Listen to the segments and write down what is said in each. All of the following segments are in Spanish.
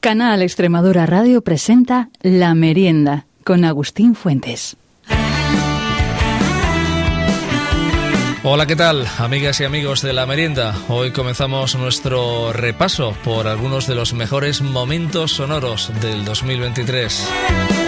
Canal Extremadura Radio presenta La Merienda con Agustín Fuentes. Hola, ¿qué tal, amigas y amigos de la merienda? Hoy comenzamos nuestro repaso por algunos de los mejores momentos sonoros del 2023.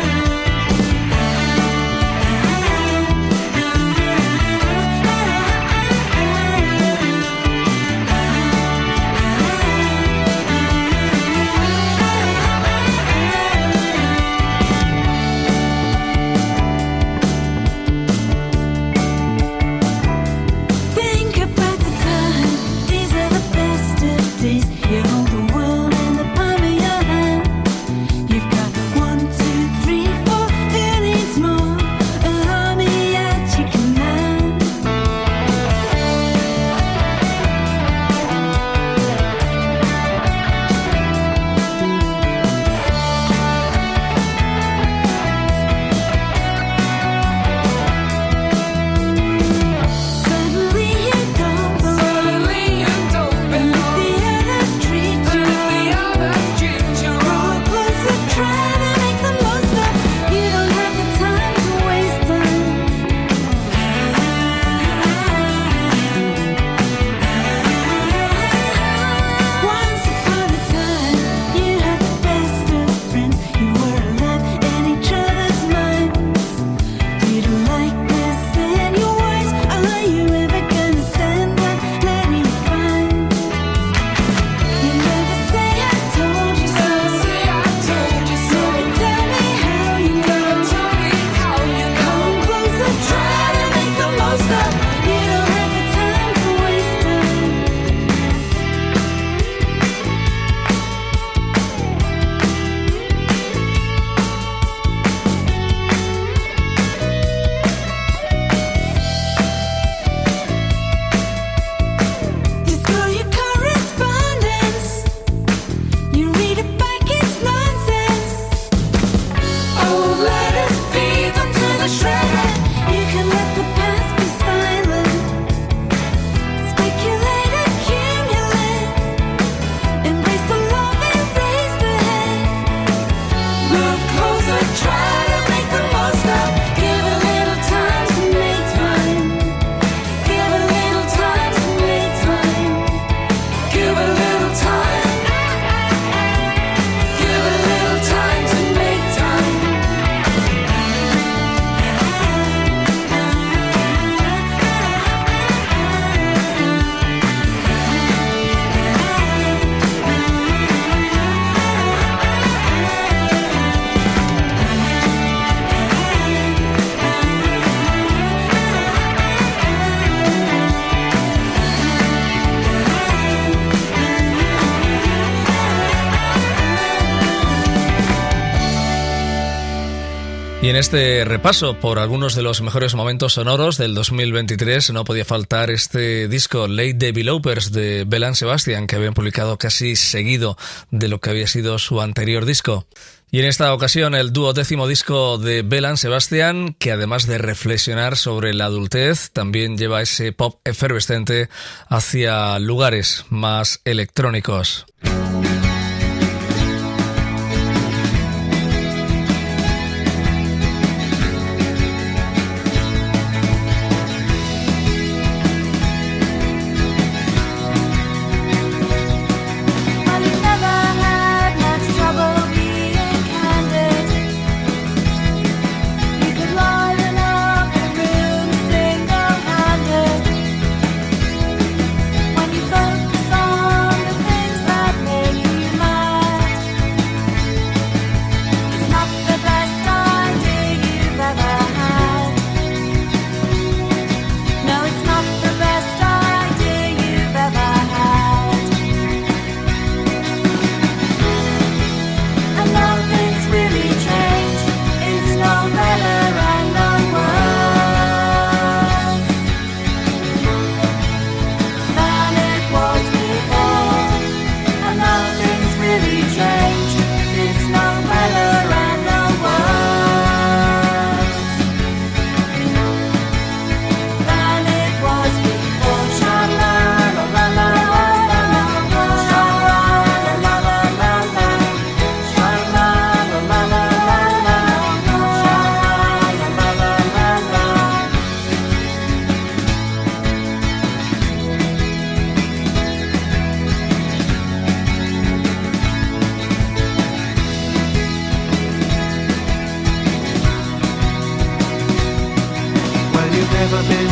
En este repaso por algunos de los mejores momentos sonoros del 2023 no podía faltar este disco Late Developers de Belan Sebastian que habían publicado casi seguido de lo que había sido su anterior disco. Y en esta ocasión el duodécimo disco de Belan Sebastian, que además de reflexionar sobre la adultez, también lleva ese pop efervescente hacia lugares más electrónicos. never been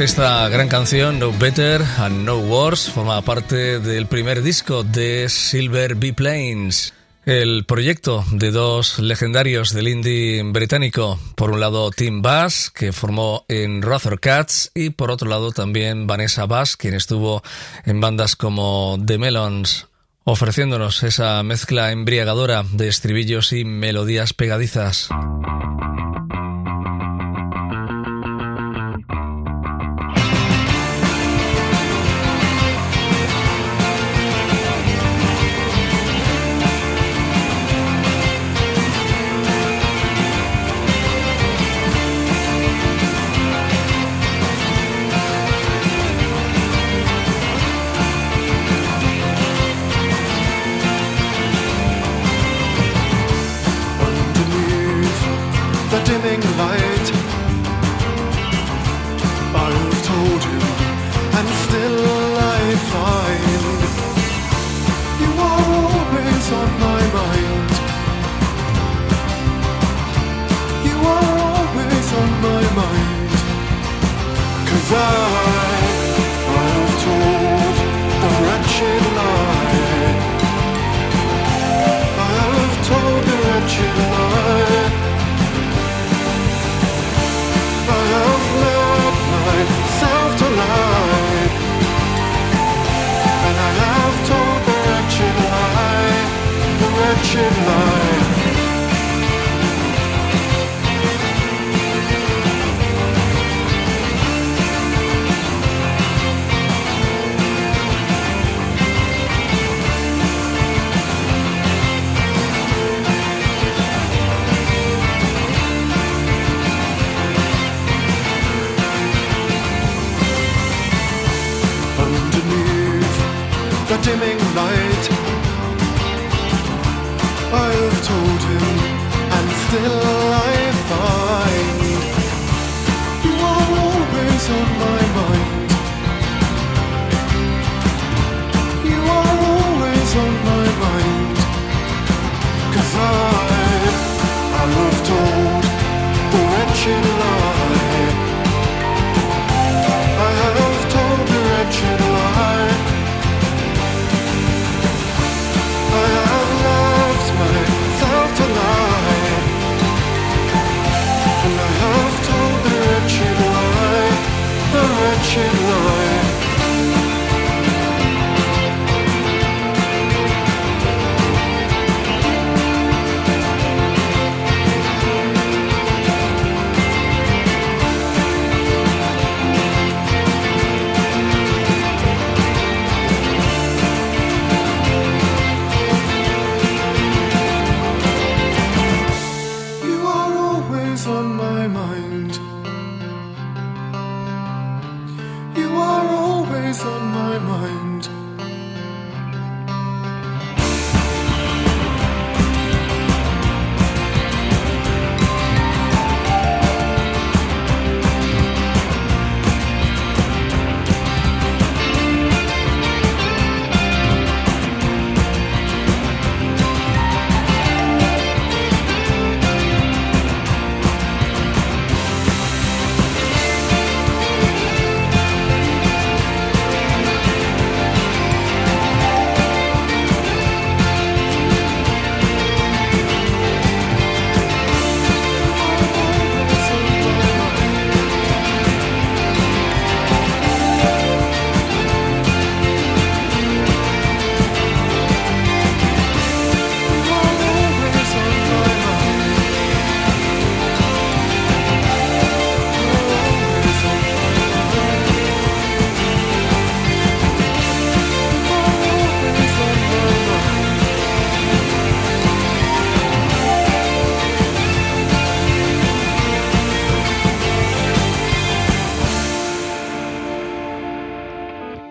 Esta gran canción, No Better and No Worse, forma parte del primer disco de Silver Bee Plains. El proyecto de dos legendarios del indie británico, por un lado Tim Bass, que formó en Rother Cats, y por otro lado también Vanessa Bass, quien estuvo en bandas como The Melons, ofreciéndonos esa mezcla embriagadora de estribillos y melodías pegadizas.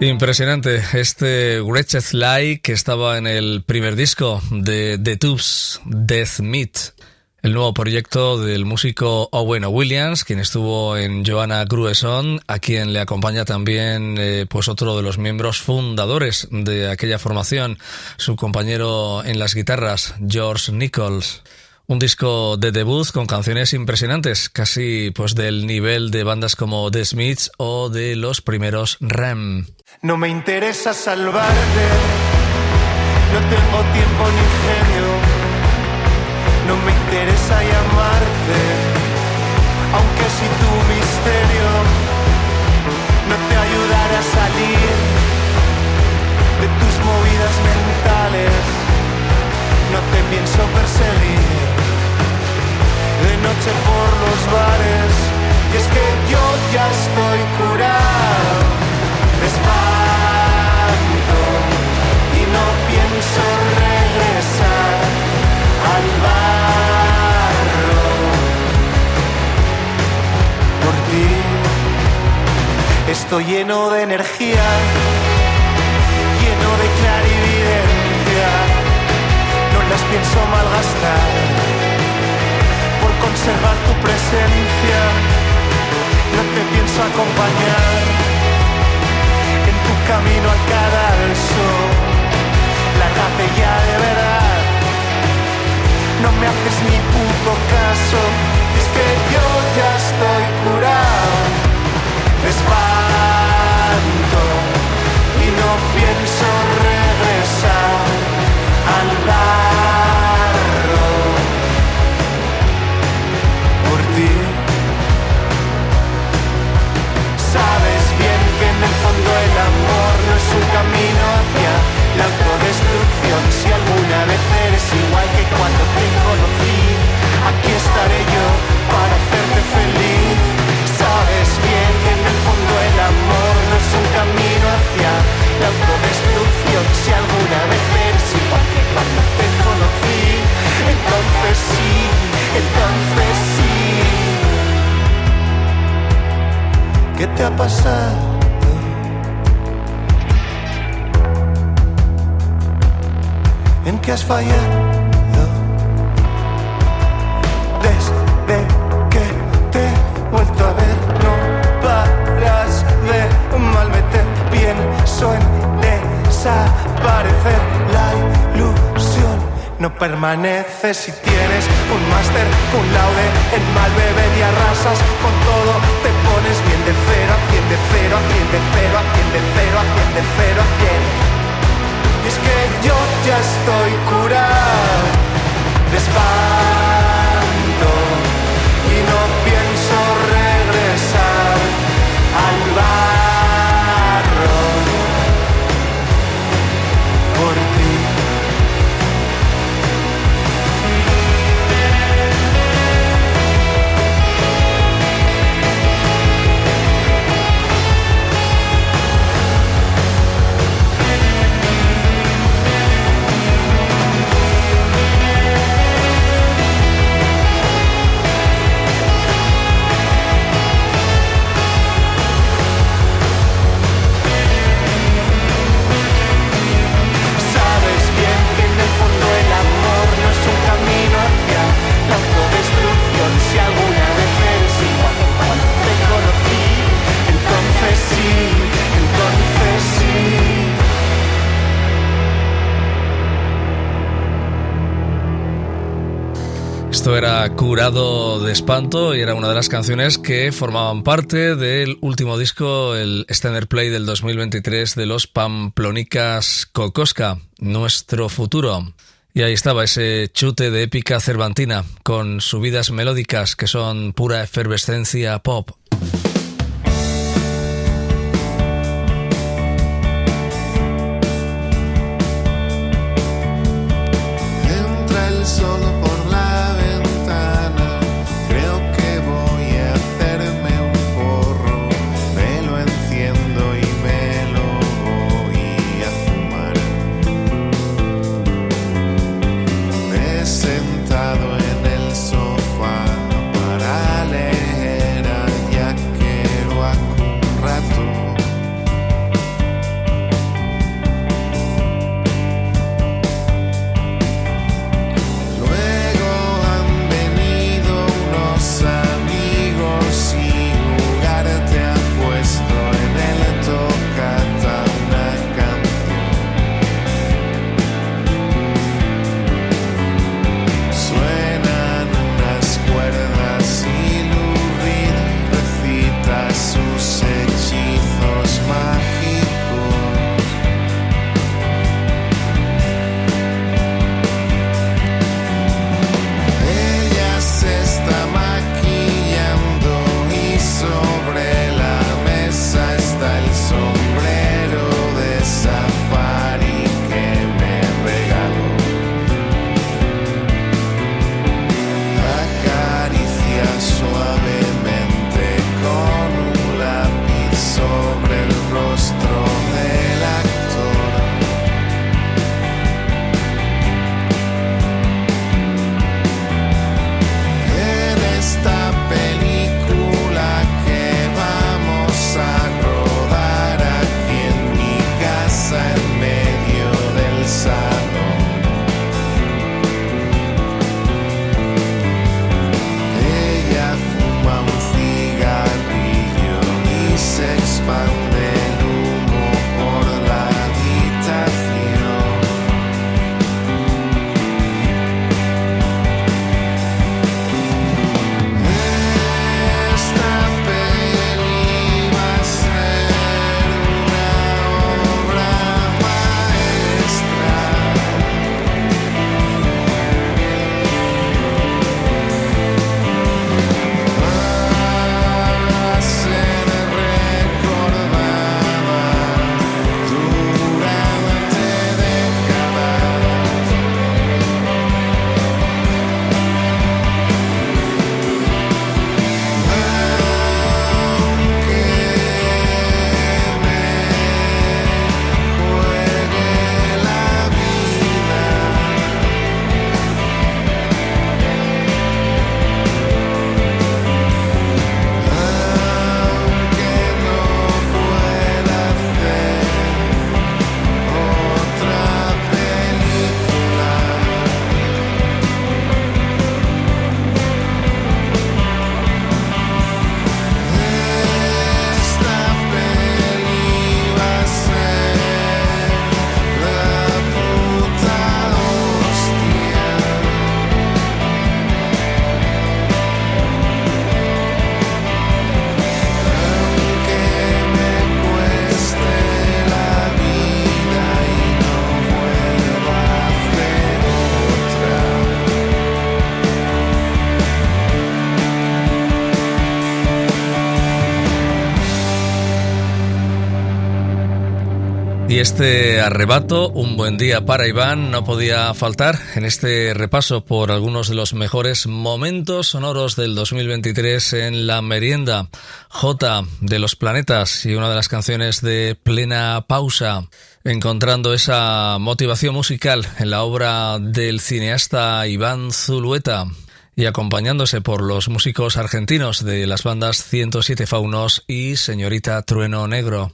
Impresionante este Wretched Lie que estaba en el primer disco de The Tubes, Death Meat, el nuevo proyecto del músico Owen Williams, quien estuvo en Joanna Grueson, a quien le acompaña también eh, pues otro de los miembros fundadores de aquella formación, su compañero en las guitarras, George Nichols. Un disco de debut con canciones impresionantes, casi pues del nivel de bandas como The Smiths o de los primeros Ram. No me interesa salvarte, no tengo tiempo ni genio, no me interesa llamarte, aunque si tu misterio no te ayudara a salir de tus movidas mentales, no te pienso perseguir. De noche por los bares, y es que yo ya estoy curado. Y Estoy lleno de energía, lleno de clarividencia, no las pienso malgastar por conservar tu presencia, no te pienso acompañar camino al cadalso, lárgate ya de verdad. No me haces ni puto caso, es que yo ya estoy curado. Espanto y no pienso entonces sí. ¿Qué te ha pasado? en que has fallado. Desde que te he vuelto a ver, no paras de malmeter. Pienso en no permaneces si tienes un máster, un laude, en mal bebé y arrasas con todo, te pones bien de cero a cien, de cero a cien, de cero a cien, de cero a cien, de cero a cien. Y es que yo ya estoy curado. De Espanto y era una de las canciones que formaban parte del último disco, el Standard Play del 2023 de los Pamplonicas Kokoska, Nuestro Futuro. Y ahí estaba ese chute de épica cervantina, con subidas melódicas que son pura efervescencia pop. Y este arrebato, un buen día para Iván, no podía faltar en este repaso por algunos de los mejores momentos sonoros del 2023 en la merienda. J de los planetas y una de las canciones de plena pausa, encontrando esa motivación musical en la obra del cineasta Iván Zulueta y acompañándose por los músicos argentinos de las bandas 107 Faunos y Señorita Trueno Negro.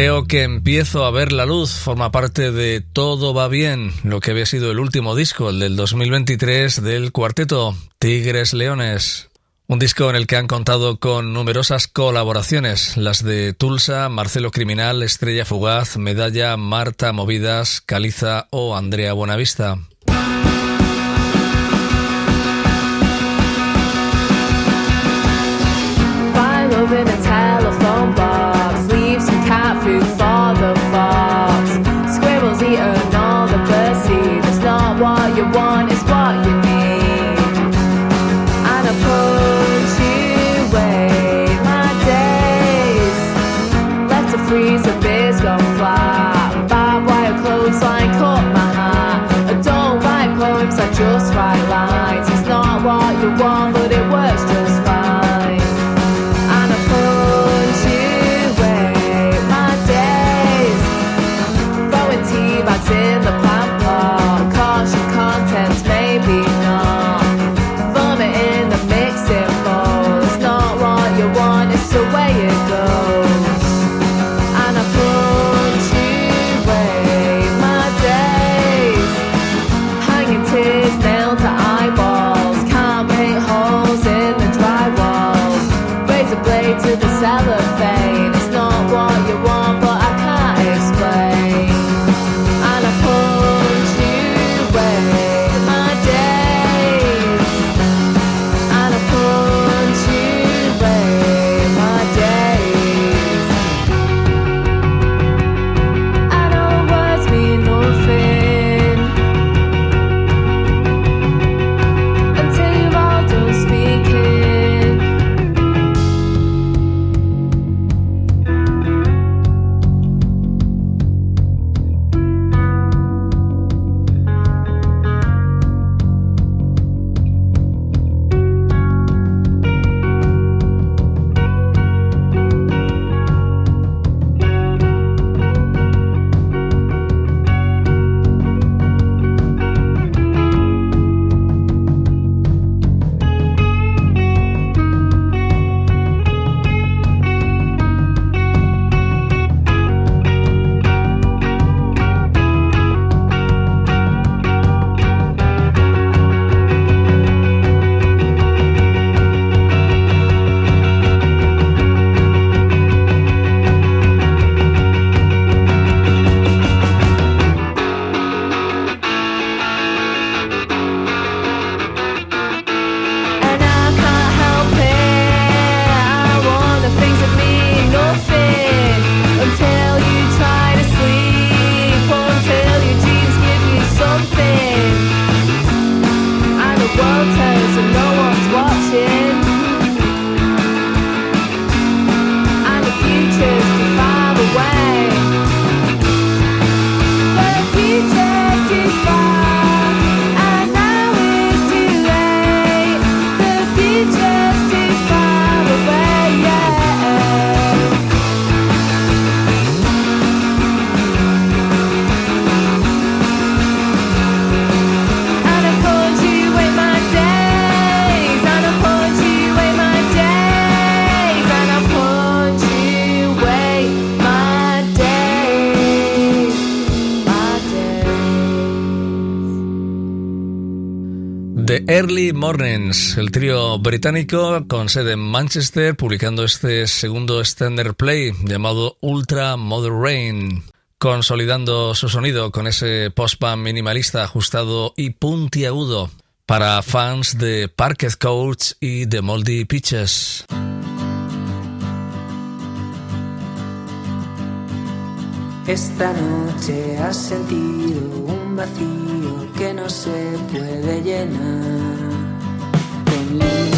Creo que empiezo a ver la luz, forma parte de Todo va bien, lo que había sido el último disco, el del 2023 del cuarteto Tigres Leones. Un disco en el que han contado con numerosas colaboraciones, las de Tulsa, Marcelo Criminal, Estrella Fugaz, Medalla, Marta Movidas, Caliza o Andrea Buenavista. Mornings, el trío británico con sede en Manchester, publicando este segundo standard play llamado Ultra Mother Rain, consolidando su sonido con ese post-punk minimalista ajustado y puntiagudo para fans de Parquet Coach y de Moldy Pitches. Esta noche has sentido un vacío que no se puede llenar con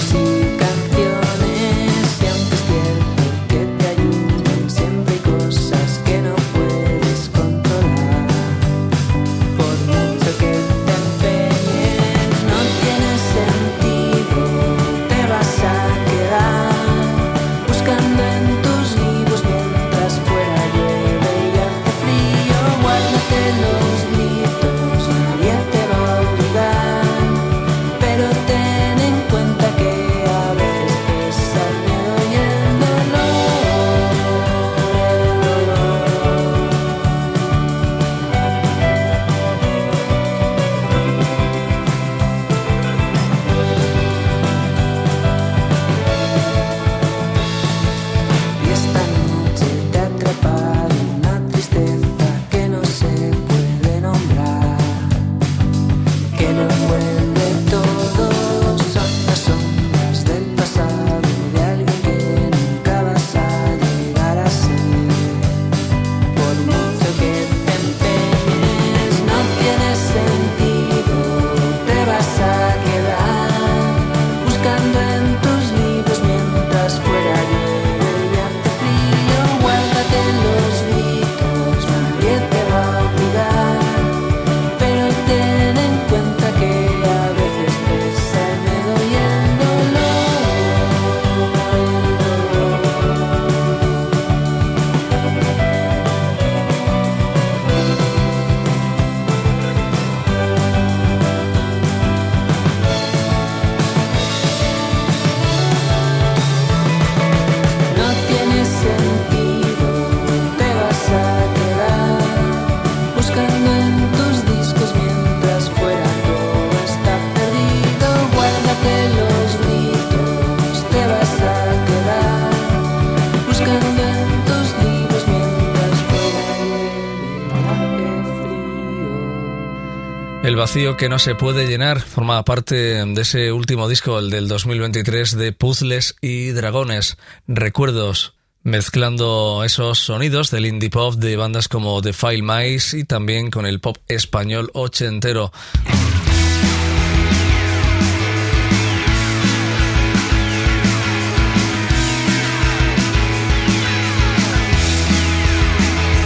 vacío que no se puede llenar forma parte de ese último disco, el del 2023 de Puzzles y Dragones, Recuerdos, mezclando esos sonidos del indie pop de bandas como The File Mice y también con el pop español ochentero.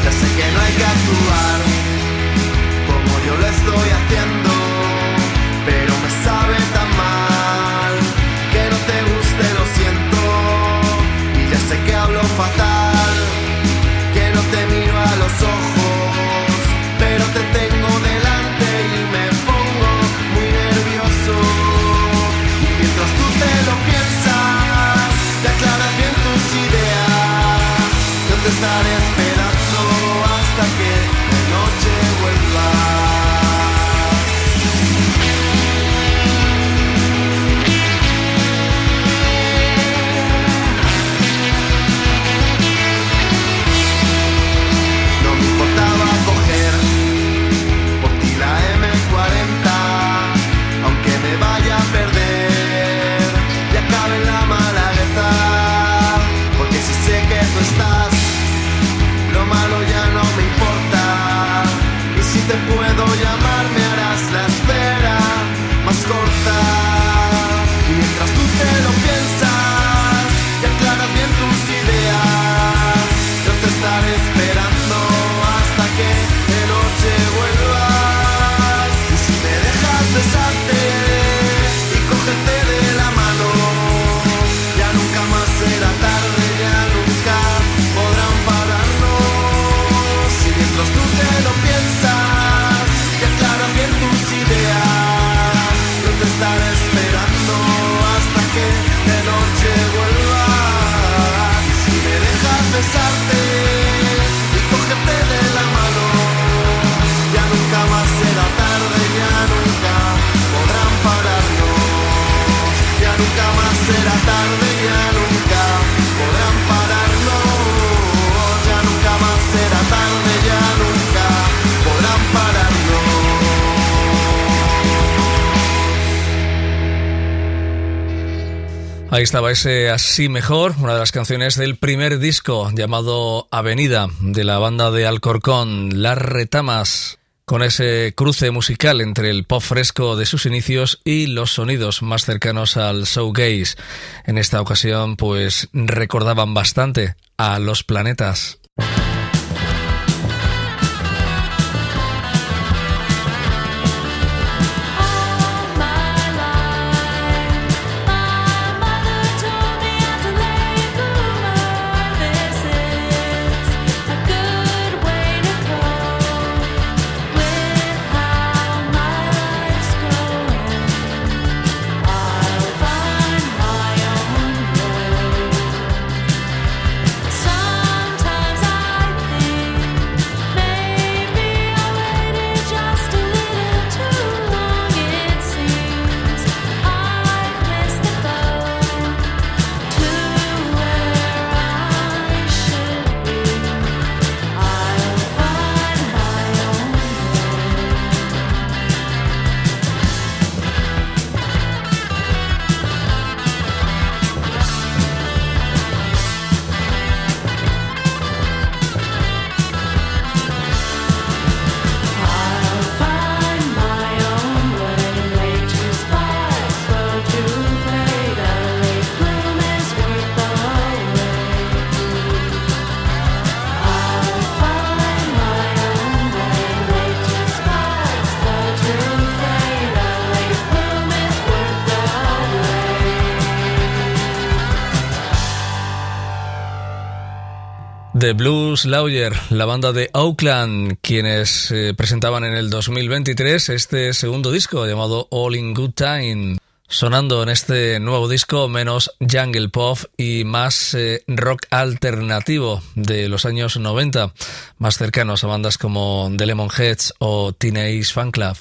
será tarde, ya nunca podrán pararnos. Estaba ese Así Mejor, una de las canciones del primer disco llamado Avenida de la banda de Alcorcón, Las Retamas, con ese cruce musical entre el pop fresco de sus inicios y los sonidos más cercanos al showgaze. En esta ocasión, pues recordaban bastante a los planetas. The Blues Lawyer, la banda de Oakland, quienes eh, presentaban en el 2023 este segundo disco llamado All in Good Time. Sonando en este nuevo disco menos jungle pop y más eh, rock alternativo de los años 90, más cercanos a bandas como The Lemonheads o Teenage Fan Club.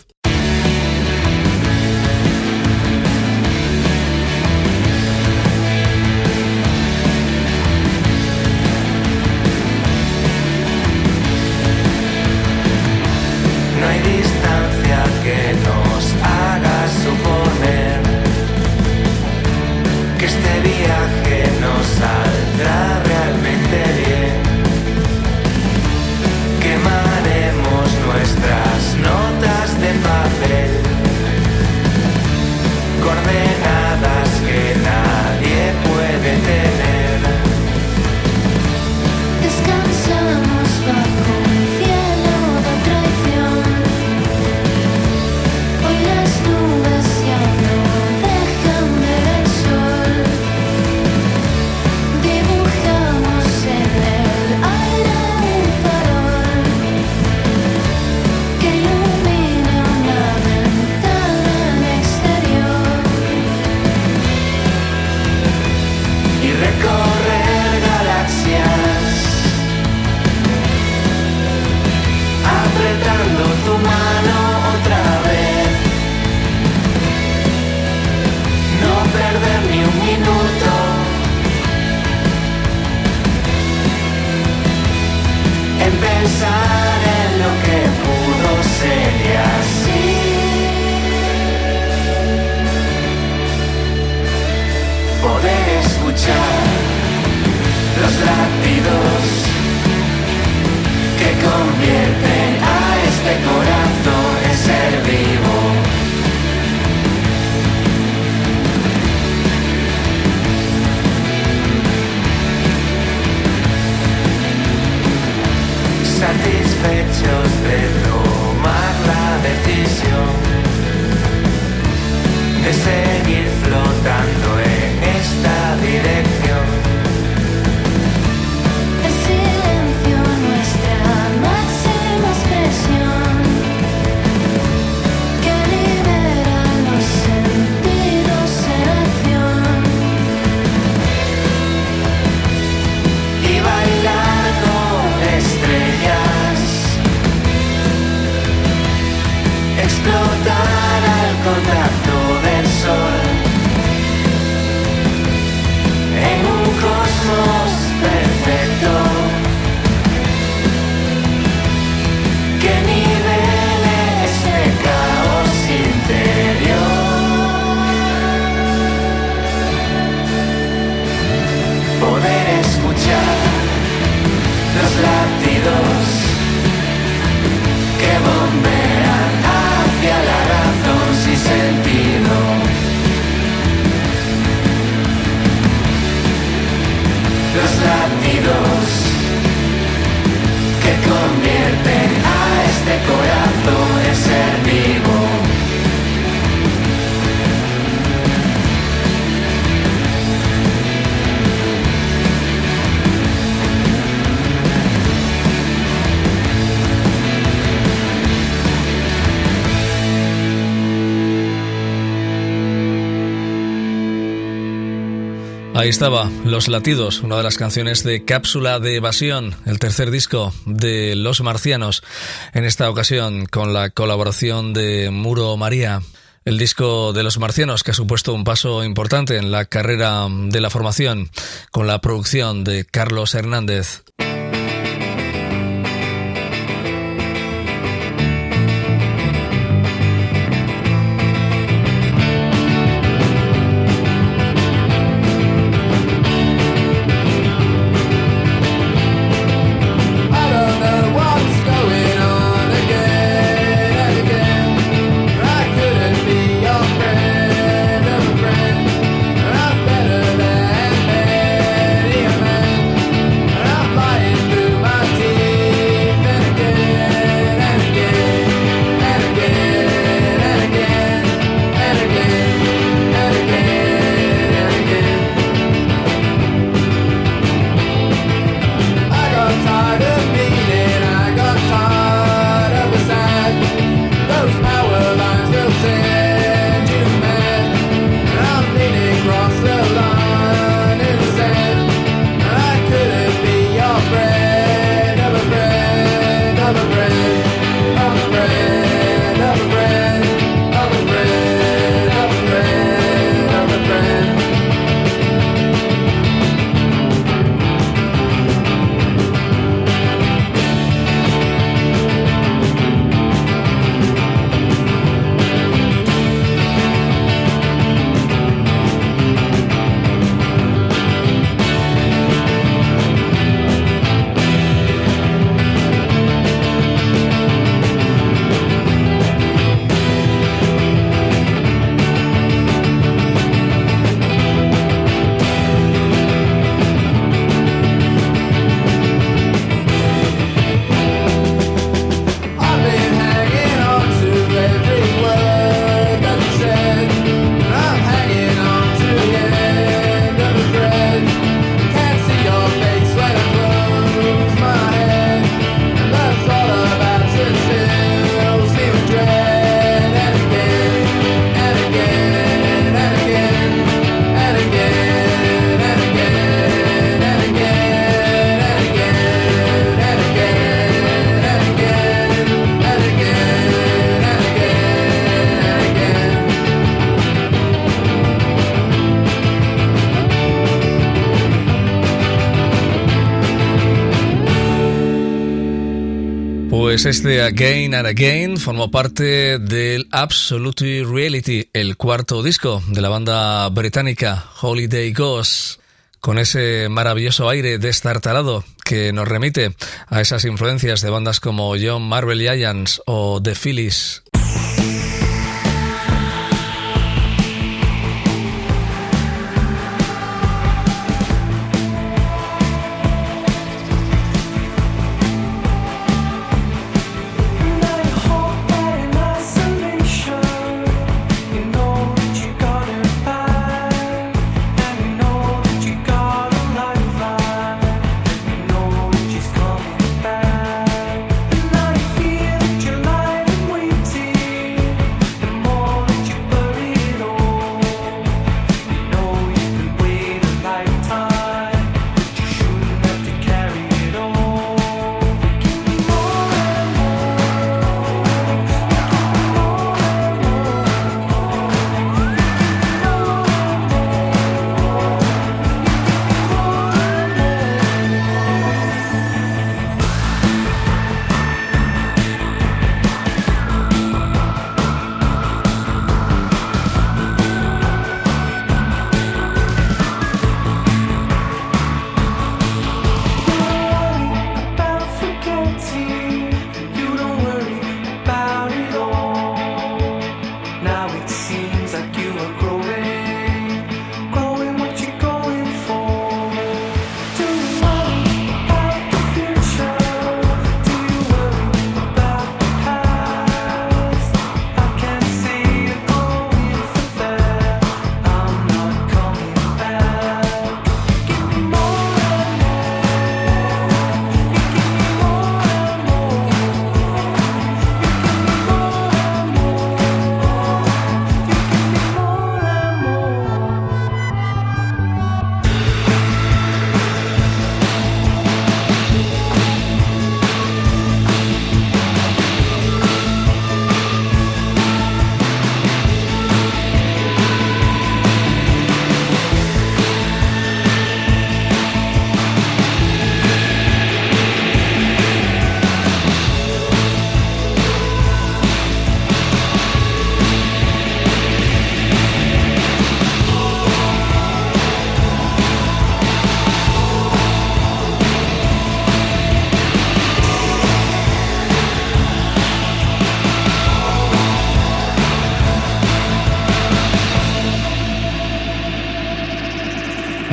Ahí estaba, Los Latidos, una de las canciones de Cápsula de Evasión, el tercer disco de Los Marcianos, en esta ocasión con la colaboración de Muro María. El disco de Los Marcianos que ha supuesto un paso importante en la carrera de la formación, con la producción de Carlos Hernández. Este Again and Again formó parte del Absolute Reality, el cuarto disco de la banda británica Holiday Ghost, con ese maravilloso aire destartalado que nos remite a esas influencias de bandas como John Marvel Giants o The Phillies.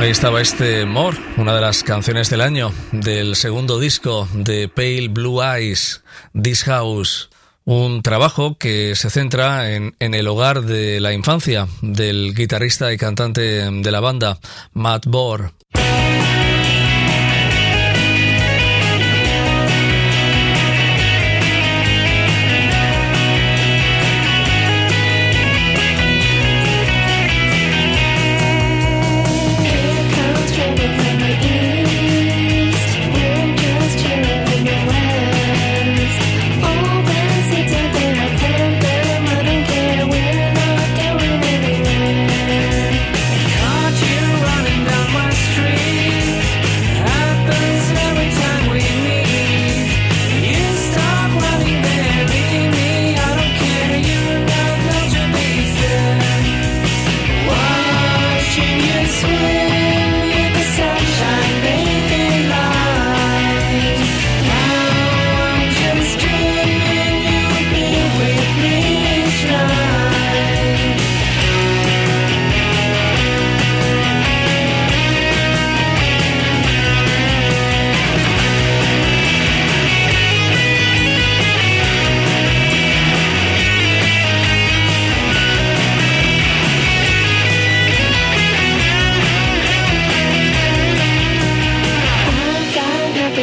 Ahí estaba este More, una de las canciones del año del segundo disco de Pale Blue Eyes, This House. Un trabajo que se centra en, en, el hogar de la infancia del guitarrista y cantante de la banda, Matt Bohr.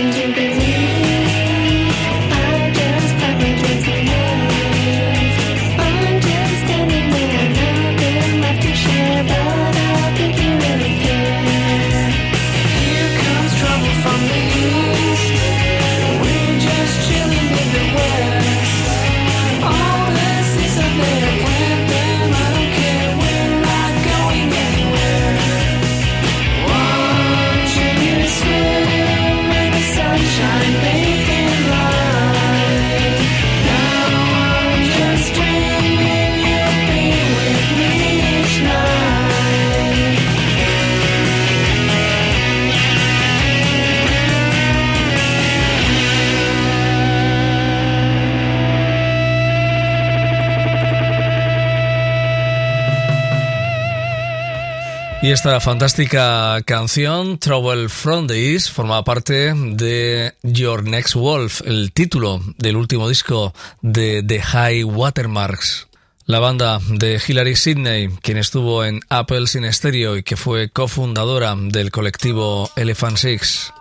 ding ding Y esta fantástica canción, Trouble from the East, forma parte de Your Next Wolf, el título del último disco de The High Watermarks. La banda de Hilary Sidney, quien estuvo en Apple Sin Stereo y que fue cofundadora del colectivo Elephant Six.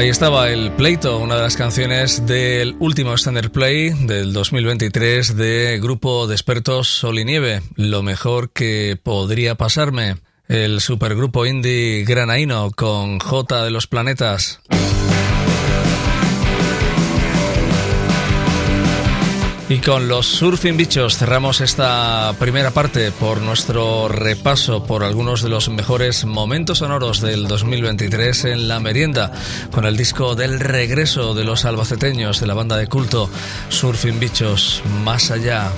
Ahí estaba el Pleito, una de las canciones del último Standard Play del 2023 de grupo de expertos Sol y Nieve. Lo mejor que podría pasarme. El supergrupo indie Granaino con J de los Planetas. Y con los Surfing Bichos cerramos esta primera parte por nuestro repaso por algunos de los mejores momentos sonoros del 2023 en la merienda, con el disco del regreso de los albaceteños de la banda de culto Surfing Bichos Más Allá.